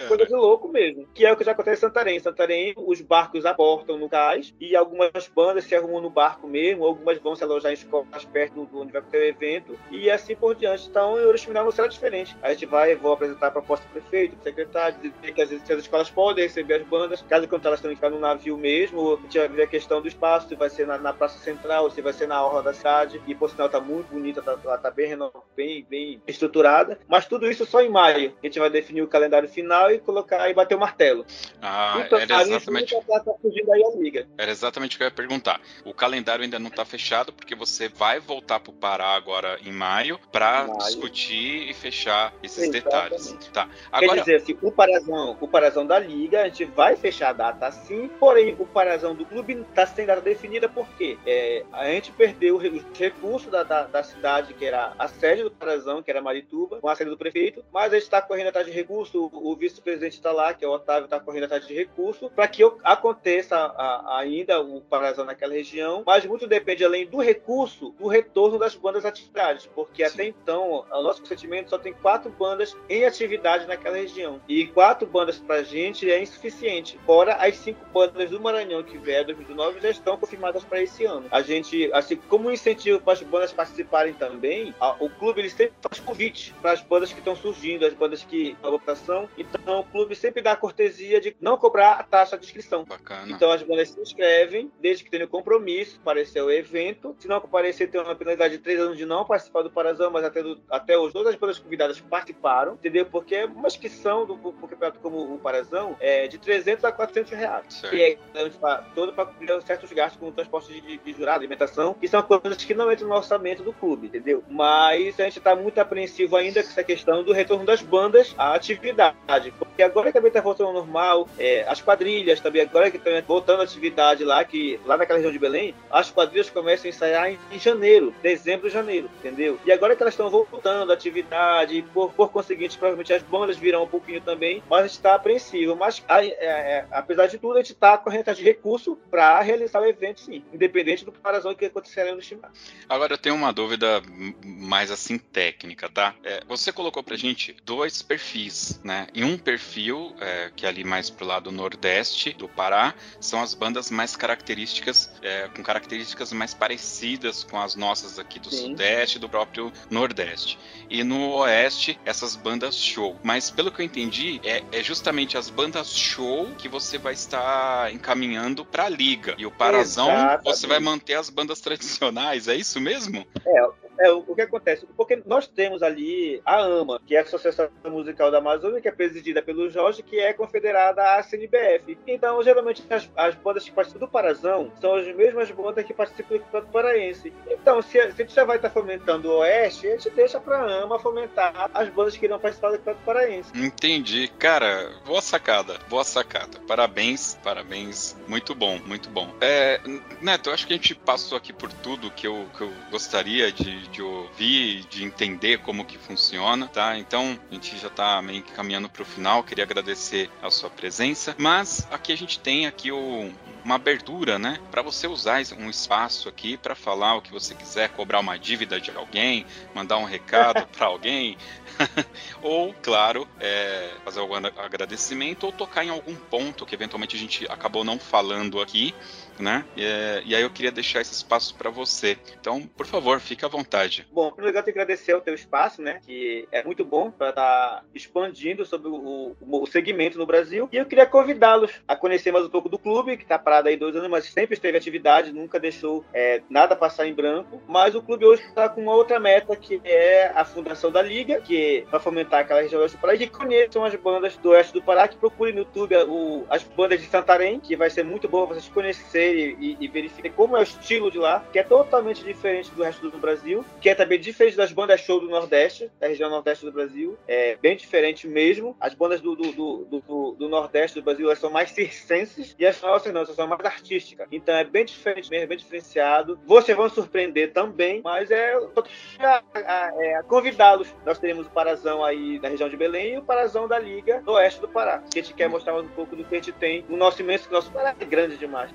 coisa de louco mesmo. Que é o que já acontece em Santarém. Em Santarém, os barcos aportam no cais e algumas bandas se arrumam no barco mesmo, algumas vão se alojar em escolas perto do onde vai ter o evento e assim por diante. Então, em Oriximiná não será diferente. A gente vai, vou apresentar a proposta do prefeito, do secretário, dizer que as, as escolas podem receber as bandas, caso contrário, elas tenham que ficar no navio mesmo. A gente vai ver a questão do espaço, se vai ser na, na Praça Central, se vai ser na orla da cidade. E, por sinal, tá muito bonita, tá, ela tá bem, bem, bem estruturada. Mas tudo isso só em maio. A gente vai definir o calendário final e colocar e bater o martelo. Ah, então, era exatamente. Tá, fugindo aí a liga. Era exatamente o que eu ia perguntar. O calendário ainda não está fechado porque você vai voltar para o Pará agora em maio para discutir e fechar esses Exatamente. detalhes. Tá. Agora... Quer dizer, assim, o parazão, o parazão da liga, a gente vai fechar a data sim, porém o parazão do clube está sem data definida porque é, a gente perdeu os recursos da, da, da, cidade, que era a sede do parazão, que era Marituba, com a sede do prefeito, mas a gente está correndo atrás de recurso, o, vice-presidente está lá, que é o Otávio, está correndo atrás de recurso, para que aconteça a, a, ainda o parazão naquela região, mas muito depende, além do recurso, do retorno das bandas atividades, porque sim. até então, o nosso consentimento só tem quatro bandas em atividade naquela região. E quatro bandas pra gente é insuficiente. Fora as cinco bandas do Maranhão que vieram 2019 já estão confirmadas para esse ano. A gente, assim, como incentivo para as bandas participarem também, a, o clube ele sempre faz convite para as bandas que estão surgindo, as bandas que estão votação. Então o clube sempre dá a cortesia de não cobrar a taxa de inscrição. Bacana. Então as bandas se inscrevem, desde que tenham compromisso, aparecer o evento. Se não comparecer, tem uma penalidade de três anos de não participar do Parazão, mas até, do, até hoje todas as bandas convidadas participaram, entendeu? Porque é uma inscrição do, do campeonato como o Parazão é de 300 a 400 reais. Certo. E é todo para cobrir certos gastos como transporte de, de, de jurado, alimentação, que são coisas que não entram no orçamento do clube, entendeu? Mas a gente está muito apreensivo ainda com essa questão do retorno das bandas à atividade. Porque agora também está voltando ao normal, é, as quadrilhas também, agora que estão voltando à atividade lá, que lá naquela região de Belém, as quadrilhas começam a ensaiar em, em janeiro, dezembro, janeiro, entendeu? E agora que elas estão voltando à atividade, por, por conseguinte, provavelmente as bandas virão um pouquinho também, mas a gente está apreensivo. Mas, a, é, é, apesar de tudo, a gente está correndo atrás de recurso para realizar o evento, sim, independente do parazão que acontecerá no estimado. Agora eu tenho uma dúvida mais assim técnica, tá? É, você colocou pra gente dois perfis, né? E um perfil, é, que é ali mais pro lado nordeste do Pará, são as bandas mais características, é, com características mais parecidas com as nossas aqui do Sim. Sudeste do próprio Nordeste. E no Oeste, essas bandas show. Mas pelo que eu entendi, é, é justamente as bandas show que você vai estar encaminhando para a liga. E o Parazão, Exatamente. você vai manter as bandas tradicionais, é isso mesmo? É, é, o, que acontece? Porque nós temos ali a AMA, que é a Associação Musical da Amazônia, que é presidida pelo Jorge, que é confederada à CNBF. Então, geralmente, as, as bandas que participam do Parazão são as mesmas bandas que participam do Campeonato Paraense. Então, se, se a gente já vai estar fomentando o Oeste, a gente deixa para a AMA fomentar as bandas que irão participar do Campeonato Paraense. Entendi. Cara, boa sacada, boa sacada. Parabéns, parabéns. Muito bom, muito bom. É, Neto, eu acho que a gente passou aqui por tudo que eu, que eu gostaria de, de ouvir, de entender como que funciona, tá? Então, a gente já está meio que caminhando para o final, queria agradecer a sua presença, mas aqui a gente tem aqui o, uma abertura, né, para você usar um espaço aqui para falar o que você quiser, cobrar uma dívida de alguém, mandar um recado <laughs> para alguém, <laughs> ou, claro, é, fazer algum agradecimento ou tocar em algum ponto que eventualmente a gente acabou não falando aqui, né? E, e aí eu queria deixar esse espaço para você. Então, por favor, fique à vontade. Bom, primeiro eu tenho que agradecer o teu espaço, né? Que é muito bom para estar tá expandindo sobre o, o, o, segmento no Brasil. E eu queria convidá-los a conhecer mais um pouco do clube, que está parado aí dois anos, mas sempre esteve atividade, nunca deixou é, nada passar em branco. Mas o clube hoje está com uma outra meta, que é a fundação da Liga, que vai fomentar aquela região do Pará, e que conheçam as bandas do oeste do Pará, que procurem no YouTube o, as bandas de Santarém, que vai ser muito bom vocês conhecerem e, e verifique como é o estilo de lá, que é totalmente diferente do resto do Brasil, que é também diferente das bandas show do Nordeste, da região Nordeste do Brasil, é bem diferente mesmo. As bandas do, do, do, do, do Nordeste do Brasil são mais circenses e as nossas não, são mais artísticas. Então é bem diferente mesmo, bem diferenciado. Vocês vão surpreender também, mas é, é convidá-los. Nós teremos o Parazão aí da região de Belém e o Parazão da Liga do Oeste do Pará. Que a gente quer mostrar um pouco do que a gente tem no nosso imenso, o nosso Pará é grande demais.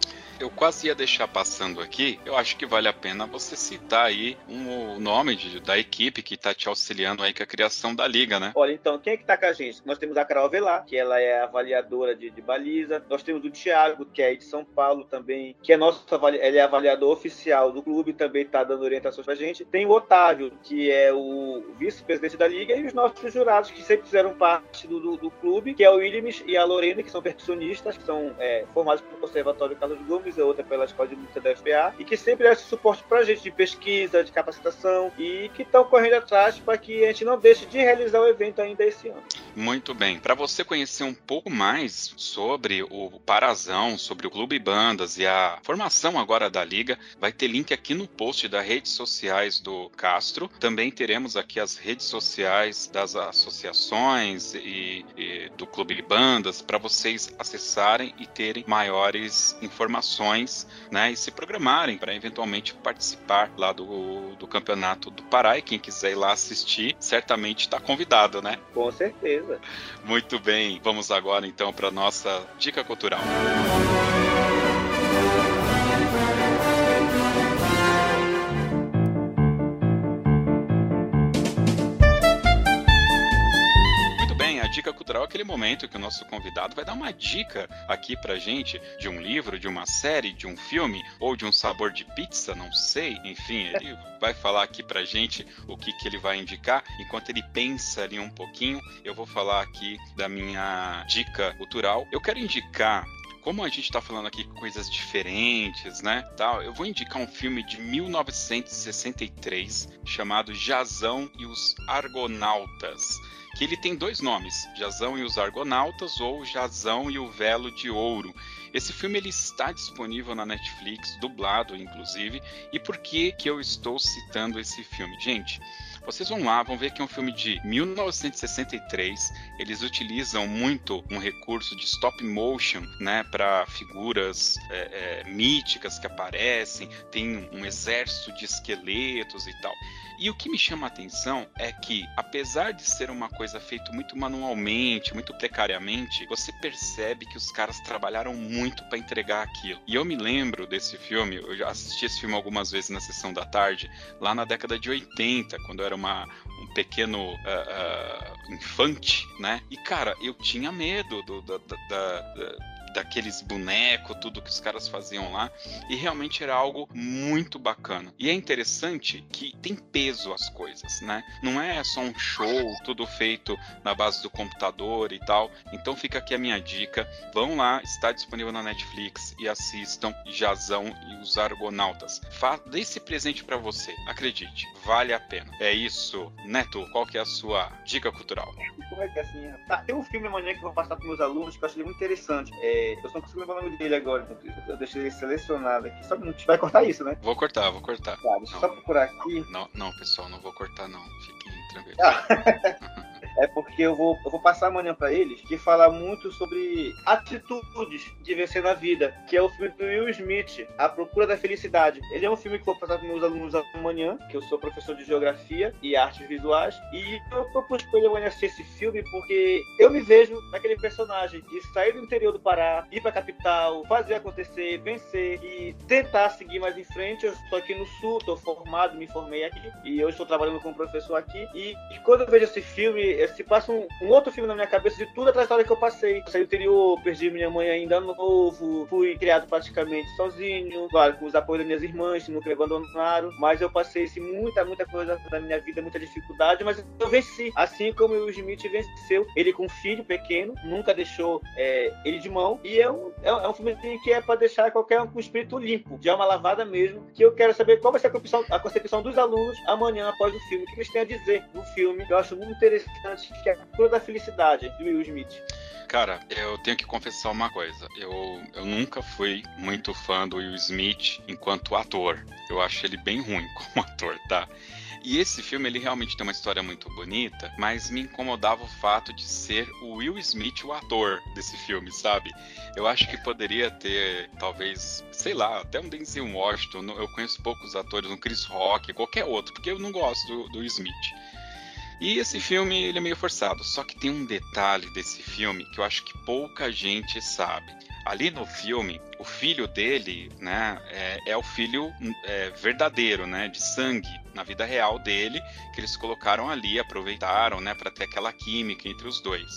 Quase ia deixar passando aqui. Eu acho que vale a pena você citar aí um, o nome de, da equipe que está te auxiliando aí com a criação da liga, né? Olha, então, quem é que está com a gente? Nós temos a Carol Velar, que ela é avaliadora de, de baliza. Nós temos o Thiago, que é de São Paulo também, que é nosso ele é avaliador oficial do clube, também está dando orientações pra gente. Tem o Otávio, que é o vice-presidente da liga, e os nossos jurados, que sempre fizeram parte do, do, do clube, que é o Williams e a Lorena, que são percussionistas, que são é, formados pelo Conservatório Carlos Gomes e outra pela Escola de Música da FPA, e que sempre dá esse suporte para a gente de pesquisa, de capacitação, e que estão correndo atrás para que a gente não deixe de realizar o evento ainda esse ano. Muito bem. Para você conhecer um pouco mais sobre o Parazão, sobre o Clube Bandas e a formação agora da Liga, vai ter link aqui no post das redes sociais do Castro. Também teremos aqui as redes sociais das associações e, e do Clube Bandas para vocês acessarem e terem maiores informações ações né, e se programarem para eventualmente participar lá do, do Campeonato do Pará. E quem quiser ir lá assistir, certamente está convidado, né? Com certeza. Muito bem, vamos agora então para nossa dica cultural. Música dica cultural é aquele momento que o nosso convidado vai dar uma dica aqui pra gente de um livro, de uma série, de um filme ou de um sabor de pizza, não sei. Enfim, ele vai falar aqui pra gente o que, que ele vai indicar. Enquanto ele pensa ali um pouquinho, eu vou falar aqui da minha dica cultural. Eu quero indicar como a gente está falando aqui coisas diferentes, né? Tal, eu vou indicar um filme de 1963 chamado Jazão e os Argonautas que ele tem dois nomes, Jazão e os Argonautas ou Jazão e o Velo de Ouro. Esse filme ele está disponível na Netflix, dublado inclusive. E por que que eu estou citando esse filme? Gente, vocês vão lá, vão ver que é um filme de 1963. Eles utilizam muito um recurso de stop motion, né, para figuras é, é, míticas que aparecem. Tem um exército de esqueletos e tal. E o que me chama a atenção é que, apesar de ser uma coisa feita muito manualmente, muito precariamente, você percebe que os caras trabalharam muito para entregar aquilo. E eu me lembro desse filme, eu já assisti esse filme algumas vezes na sessão da tarde, lá na década de 80, quando eu era uma, um pequeno uh, uh, infante, né? E cara, eu tinha medo do, da, da, da daqueles bonecos, tudo que os caras faziam lá, e realmente era algo muito bacana. E é interessante que tem peso as coisas, né? Não é só um show, tudo feito na base do computador e tal. Então fica aqui a minha dica. Vão lá, está disponível na Netflix e assistam Jazão e os Argonautas. Fa dê esse presente para você, acredite, vale a pena. É isso. Neto, qual que é a sua dica cultural? Como é que é assim? Tá, tem um filme amanhã que eu vou passar para meus alunos que eu achei muito interessante. É, eu só não consigo lembrar o nome dele agora, eu deixei ele selecionado aqui. Só um minuto. Vai cortar isso, né? Vou cortar, vou cortar. Tá, deixa eu só procurar aqui. Não, não, pessoal, não vou cortar não. Fiquem tranquilos. Ah. <laughs> é porque eu vou, eu vou passar amanhã para eles que fala muito sobre atitudes de vencer na vida, que é o filme do Will Smith, A Procura da Felicidade. Ele é um filme que eu vou passar para meus alunos amanhã, que eu sou professor de geografia e artes visuais, e eu propus para ele amanhã assistir esse filme porque eu me vejo naquele personagem de sair do interior do Pará, ir para a capital, fazer acontecer, vencer e tentar seguir mais em frente. Eu estou aqui no Sul, estou formado, me formei aqui e eu estou trabalhando como professor aqui. E, e quando eu vejo esse filme, se passa um, um, outro filme na minha cabeça de toda a trajetória que eu passei. Eu saí do interior, perdi minha mãe ainda novo, fui criado praticamente sozinho, claro, com os apoios das minhas irmãs, nunca me abandonaram, mas eu passei assim, muita, muita coisa na minha vida, muita dificuldade, mas eu venci. Assim como o Smith venceu, ele com um filho pequeno, nunca deixou é, ele de mão, e é um, é, é um filme que é para deixar qualquer um com espírito limpo, de alma lavada mesmo, que eu quero saber qual vai ser a concepção, a concepção dos alunos amanhã após o filme, o que eles têm a dizer do filme, eu acho muito interessante que é a cura da felicidade, do Will Smith. Cara, eu tenho que confessar uma coisa. Eu, eu nunca fui muito fã do Will Smith enquanto ator. Eu acho ele bem ruim <laughs> como ator, tá? E esse filme, ele realmente tem uma história muito bonita, mas me incomodava o fato de ser o Will Smith o ator desse filme, sabe? Eu acho que poderia ter, talvez, sei lá, até um Denzel Washington. Eu conheço poucos atores, um Chris Rock, qualquer outro, porque eu não gosto do, do Smith. E esse filme ele é meio forçado, só que tem um detalhe desse filme que eu acho que pouca gente sabe. Ali no filme, o filho dele, né, é, é o filho é, verdadeiro, né, de sangue, na vida real dele, que eles colocaram ali, aproveitaram, né, para ter aquela química entre os dois.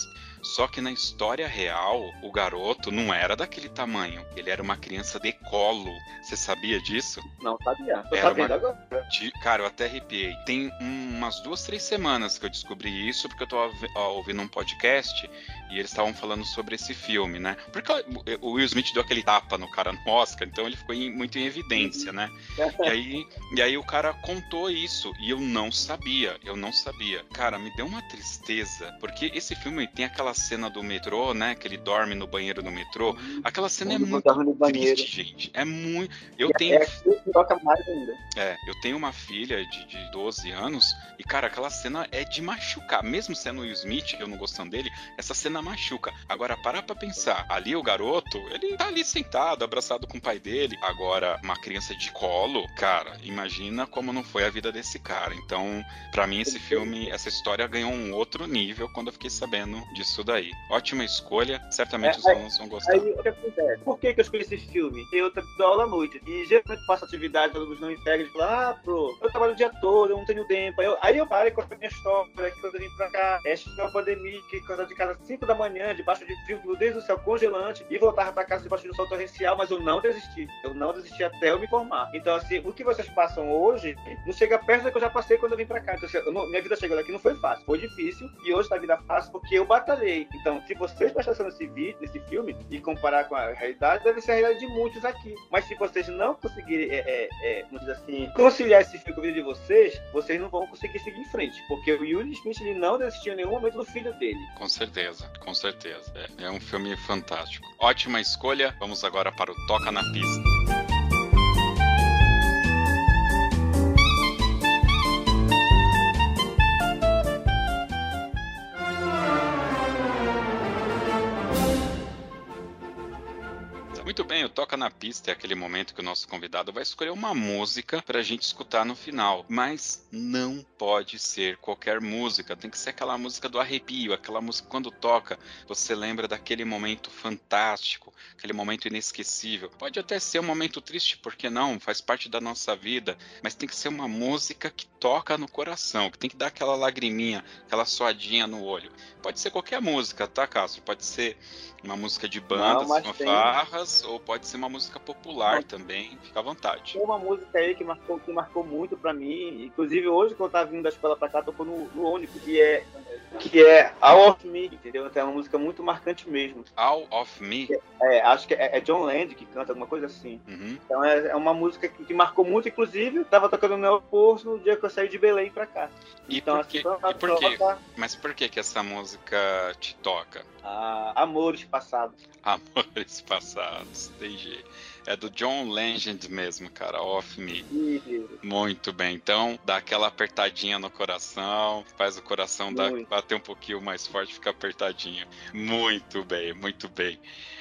Só que na história real, o garoto não era daquele tamanho. Ele era uma criança de colo. Você sabia disso? Não sabia. Tô era sabendo uma... agora. Cara, eu até arrepiei. Tem umas duas, três semanas que eu descobri isso, porque eu tô ouvindo um podcast e eles estavam falando sobre esse filme, né? Porque o Will Smith deu aquele tapa no cara no Oscar, então ele ficou em, muito em evidência, né? <laughs> E aí, e aí o cara contou isso e eu não sabia, eu não sabia. Cara, me deu uma tristeza, porque esse filme tem aquela cena do metrô, né? Que ele dorme no banheiro do metrô. Aquela cena é muito triste, gente. É muito. Eu tenho. É, toca mais ainda. É, eu tenho uma filha de, de 12 anos e, cara, aquela cena é de machucar. Mesmo sendo o Will Smith, eu não gostando dele, essa cena machuca. Agora, parar pra pensar. Ali o garoto, ele tá ali sentado, abraçado com o pai dele. Agora, uma criança de colo, cara, imagina como não foi a vida desse cara. Então, para mim, esse filme, essa história ganhou um outro nível quando eu fiquei sabendo disso daí. Ótima escolha, certamente é, os alunos vão gostar. Aí, o que acontece? Por que, que eu escolhi esse filme? Eu dou aula à noite. E geralmente faço atividade, os alunos não integram e falam, ah, pro, eu trabalho o dia todo, eu não tenho tempo. Aí eu, aí eu paro e conto a minha história, que quando eu vim pra cá, é uma pandemia, que quando eu de casa às 5 da manhã, debaixo de frio, Deus do céu, congelante, e voltava para casa debaixo de um sol torrencial, mas eu não desisti. Eu não desisti até eu me formar. Então, assim, o que vocês passam hoje não chega perto do que eu já passei quando eu vim para cá. Então, assim, eu, minha vida chegou aqui não foi fácil, foi difícil, e hoje tá vida fácil porque eu batalhei. Então, se vocês atenção nesse vídeo, nesse filme, e comparar com a realidade, deve ser a realidade de muitos aqui. Mas se vocês não conseguirem, é, é, é, assim, conciliar esse filme com a vida de vocês, vocês não vão conseguir seguir em frente. Porque o Yuri Smith ele não desistiu em nenhum momento do filho dele. Com certeza, com certeza. É, é um filme fantástico. Ótima escolha. Vamos agora para o Toca na Pista. O Toca na Pista é aquele momento que o nosso convidado vai escolher uma música pra gente escutar no final. Mas não pode ser qualquer música, tem que ser aquela música do arrepio, aquela música quando toca, você lembra daquele momento fantástico, aquele momento inesquecível. Pode até ser um momento triste, porque não? Faz parte da nossa vida, mas tem que ser uma música que toca no coração, que tem que dar aquela lagriminha, aquela suadinha no olho. Pode ser qualquer música, tá, Castro? Pode ser uma música de bandas, fanfarras, ou pode ser uma música popular também, fica à vontade. Tem uma música aí que marcou, que marcou muito para mim, inclusive hoje, quando eu tava vindo da escola pra cá, tocou no, no ônibus, que é, que é All of Me, entendeu? Então é uma música muito marcante mesmo. All of Me? É, é acho que é, é, John Land que canta alguma coisa assim. Uhum. Então é, é, uma música que, que, marcou muito, inclusive, tava tocando no aeroporto no dia que eu saí de Belém pra cá. E então, por que, assim, e por quê? Mas por que que essa música te toca? Ah, amores passados. Amores passados, entendi. É do John Legend mesmo, cara, Off Me. Muito bem. Então, dá aquela apertadinha no coração, faz o coração dar, bater um pouquinho mais forte, ficar apertadinho. Muito bem, muito bem.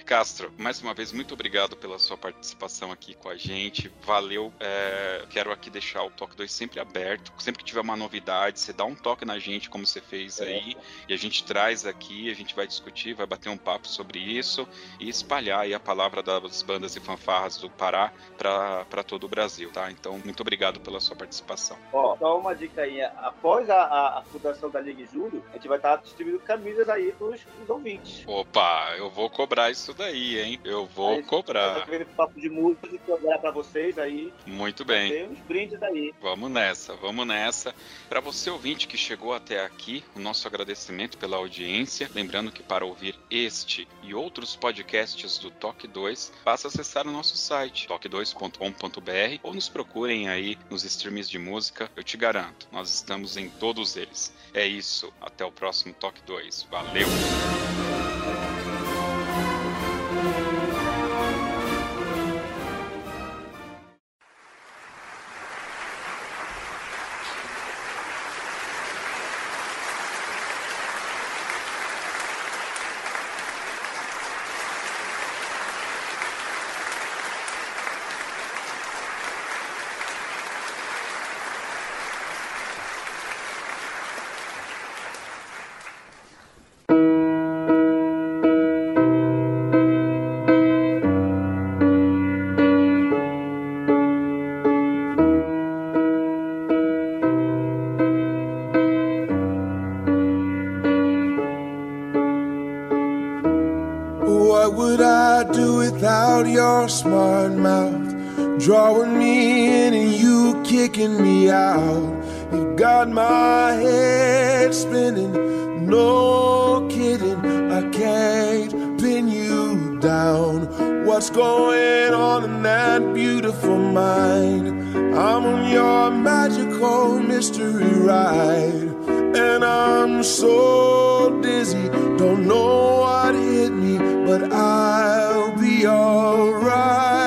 Castro, mais uma vez, muito obrigado pela sua participação aqui com a gente. Valeu. É, quero aqui deixar o Toque 2 sempre aberto. Sempre que tiver uma novidade, você dá um toque na gente, como você fez aí, e a gente traz aqui, a gente vai discutir, vai bater um papo sobre isso e espalhar aí a palavra das bandas e fanfarras do Pará para todo o Brasil, tá? Então, muito obrigado pela sua participação. Ó, só uma dica aí. Após a, a, a fundação da Liga Júlio, a gente vai estar distribuindo camisas aí para os ouvintes. Opa, eu vou cobrar isso daí, hein? Eu vou aí, cobrar. Eu papo de música e cobrar para vocês aí. Muito bem. Tem uns brindes aí. Vamos nessa, vamos nessa. Para você ouvinte que chegou até aqui, o nosso agradecimento pela audiência. Lembrando que para ouvir este e outros podcasts do Toque 2, basta acessar o nosso site toque2.com.br ou nos procurem aí nos streams de música. Eu te garanto, nós estamos em todos eles. É isso, até o próximo Toque 2. Valeu! Your smart mouth drawing me in and you kicking me out. You got my head spinning, no kidding. I can't pin you down. What's going on in that beautiful mind? I'm on your magical mystery ride, I'm so dizzy, don't know what hit me, but I'll be alright.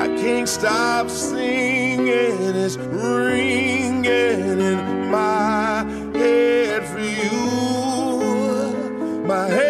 I can't stop singing, it's ringing in my head for you. My head's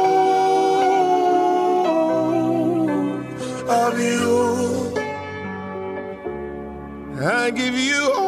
give you